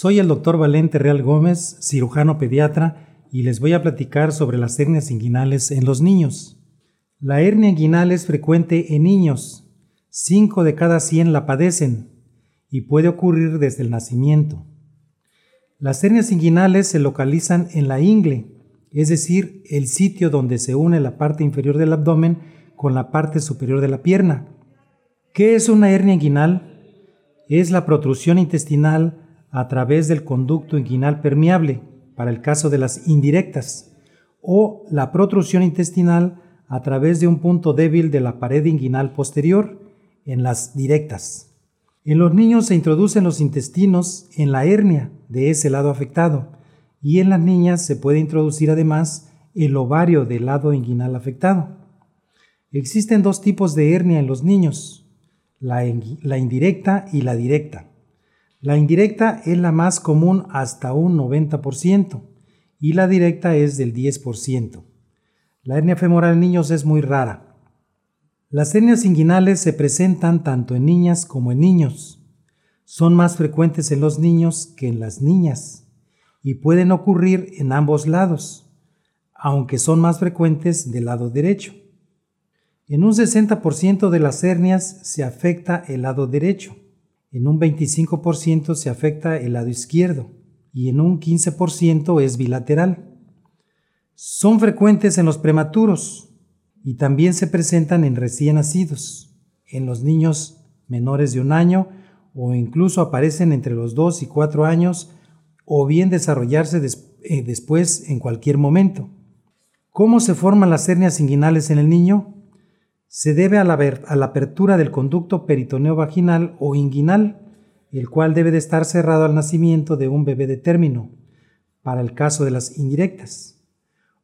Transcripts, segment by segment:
Soy el doctor Valente Real Gómez, cirujano pediatra, y les voy a platicar sobre las hernias inguinales en los niños. La hernia inguinal es frecuente en niños. 5 de cada 100 la padecen y puede ocurrir desde el nacimiento. Las hernias inguinales se localizan en la ingle, es decir, el sitio donde se une la parte inferior del abdomen con la parte superior de la pierna. ¿Qué es una hernia inguinal? Es la protrusión intestinal a través del conducto inguinal permeable, para el caso de las indirectas, o la protrusión intestinal a través de un punto débil de la pared inguinal posterior, en las directas. En los niños se introducen los intestinos en la hernia de ese lado afectado, y en las niñas se puede introducir además el ovario del lado inguinal afectado. Existen dos tipos de hernia en los niños, la, la indirecta y la directa. La indirecta es la más común hasta un 90% y la directa es del 10%. La hernia femoral en niños es muy rara. Las hernias inguinales se presentan tanto en niñas como en niños. Son más frecuentes en los niños que en las niñas y pueden ocurrir en ambos lados, aunque son más frecuentes del lado derecho. En un 60% de las hernias se afecta el lado derecho en un 25% se afecta el lado izquierdo y en un 15% es bilateral. Son frecuentes en los prematuros y también se presentan en recién nacidos, en los niños menores de un año o incluso aparecen entre los 2 y 4 años o bien desarrollarse eh, después en cualquier momento. ¿Cómo se forman las hernias inguinales en el niño? Se debe a la, apertura del conducto peritoneo vaginal o inguinal, el cual debe de estar cerrado al nacimiento de un bebé de término, para el caso de las indirectas,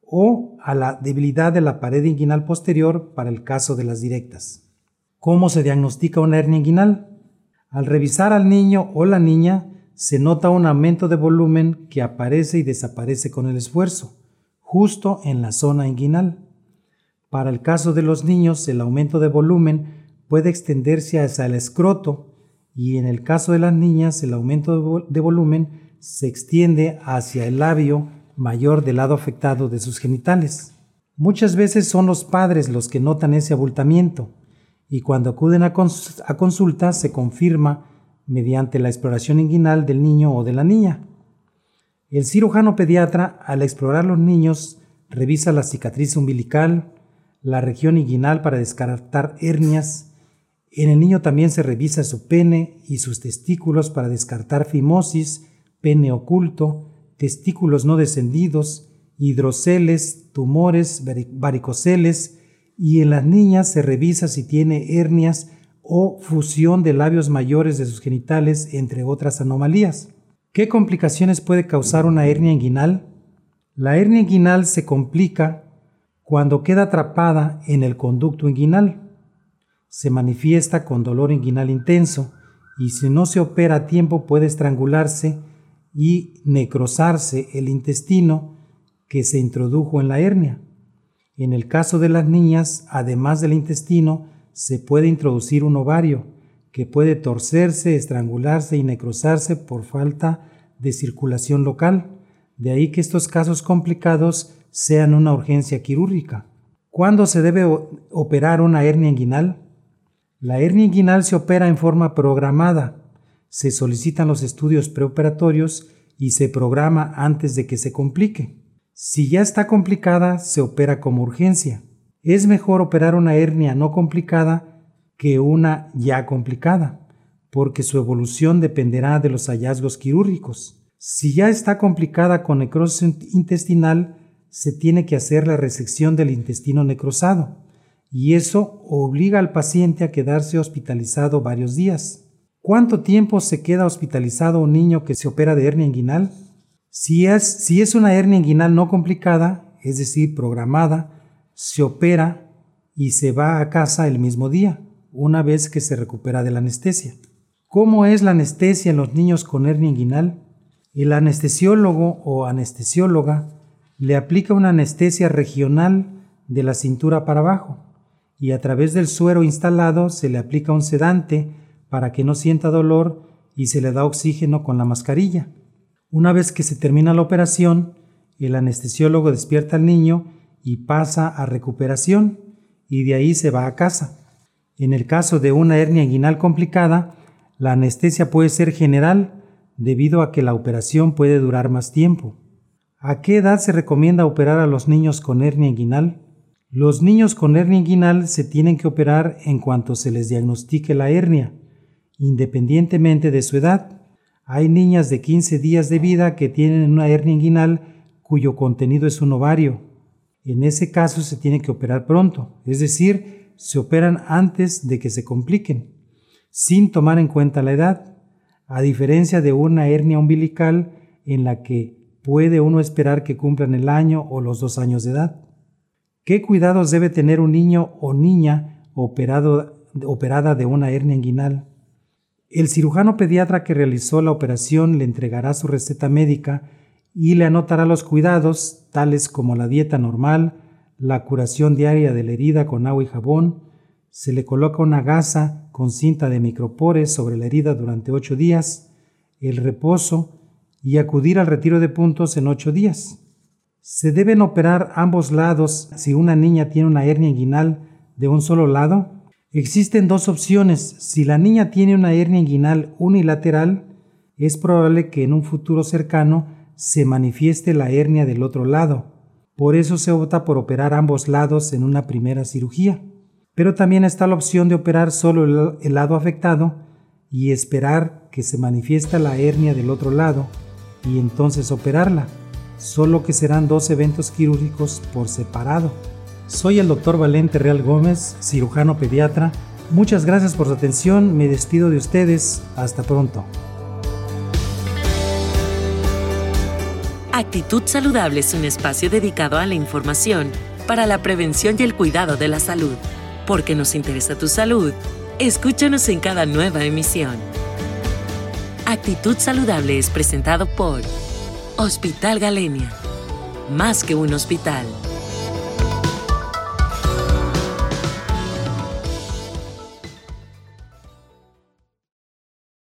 o a la debilidad de la pared inguinal posterior para el caso de las directas. ¿Cómo se diagnostica una hernia inguinal? Al revisar al niño o la niña, se nota un aumento de volumen que aparece y desaparece con el esfuerzo, justo en la zona inguinal. Para el caso de los niños, el aumento de volumen puede extenderse hacia el escroto y en el caso de las niñas, el aumento de volumen se extiende hacia el labio mayor del lado afectado de sus genitales. Muchas veces son los padres los que notan ese abultamiento y cuando acuden a, consulta se confirma mediante la exploración inguinal del niño o de la niña. El cirujano pediatra, al explorar los niños, revisa la cicatriz umbilical, la región inguinal para descartar hernias. En el niño también se revisa su pene y sus testículos para descartar fimosis, pene oculto, testículos no descendidos, hidroceles, tumores, varicoceles y en las niñas se revisa si tiene hernias o fusión de labios mayores de sus genitales, entre otras anomalías. ¿Qué complicaciones puede causar una hernia inguinal? La hernia inguinal se complica cuando queda atrapada en el conducto inguinal. Se manifiesta con dolor inguinal intenso y si no se opera a tiempo puede estrangularse y necrosarse el intestino que se introdujo en la hernia. En el caso de las niñas, además del intestino, se puede introducir un ovario que puede torcerse, estrangularse y necrosarse por falta de circulación local. De ahí que estos casos complicados sean una urgencia quirúrgica. ¿Cuándo se debe operar una hernia inguinal? La hernia inguinal se opera en forma programada. Se solicitan los estudios preoperatorios y se programa antes de que se complique. Si ya está complicada, se opera como urgencia. Es mejor operar una hernia no complicada que una ya complicada, porque su evolución dependerá de los hallazgos quirúrgicos. Si ya está complicada con necrosis intestinal, se tiene que hacer la resección del intestino necrosado y eso obliga al paciente a quedarse hospitalizado varios días. ¿Cuánto tiempo se queda hospitalizado un niño que se opera de hernia inguinal? Si es, si es una hernia inguinal no complicada, es decir, programada, se opera y se va a casa el mismo día, una vez que se recupera de la anestesia. ¿Cómo es la anestesia en los niños con hernia inguinal? El anestesiólogo o anestesióloga le aplica una anestesia regional de la cintura para abajo y a través del suero instalado se le aplica un sedante para que no sienta dolor y se le da oxígeno con la mascarilla. Una vez que se termina la operación, el anestesiólogo despierta al niño y pasa a recuperación y de ahí se va a casa. En el caso de una hernia inguinal complicada, la anestesia puede ser general debido a que la operación puede durar más tiempo. ¿A qué edad se recomienda operar a los niños con hernia inguinal? Los niños con hernia inguinal se tienen que operar en cuanto se les diagnostique la hernia, independientemente de su edad. Hay niñas de 15 días de vida que tienen una hernia inguinal cuyo contenido es un ovario. En ese caso se tiene que operar pronto, es decir, se operan antes de que se compliquen, sin tomar en cuenta la edad, a diferencia de una hernia umbilical en la que puede uno esperar que cumplan el año o los dos años de edad. ¿Qué cuidados debe tener un niño o niña operado, operada de una hernia inguinal? El cirujano pediatra que realizó la operación le entregará su receta médica y le anotará los cuidados, tales como la dieta normal, la curación diaria de la herida con agua y jabón, se le coloca una gasa con cinta de micropores sobre la herida durante ocho días, el reposo y acudir al retiro de puntos en ocho días. Se deben operar ambos lados si una niña tiene una hernia inguinal de un solo lado. Existen dos opciones. Si la niña tiene una hernia inguinal unilateral, es probable que en un futuro cercano se manifieste la hernia del otro lado. Por eso se opta por operar ambos lados en una primera cirugía. Pero también está la opción de operar solo el lado afectado y esperar que se manifiesta la hernia del otro lado y entonces operarla, solo que serán dos eventos quirúrgicos por separado. Soy el doctor Valente Real Gómez, cirujano pediatra. Muchas gracias por su atención, me despido de ustedes, hasta pronto. Actitud Saludable es un espacio dedicado a la información para la prevención y el cuidado de la salud. Porque nos interesa tu salud, escúchanos en cada nueva emisión. Actitud Saludable es presentado por Hospital Galenia. Más que un hospital.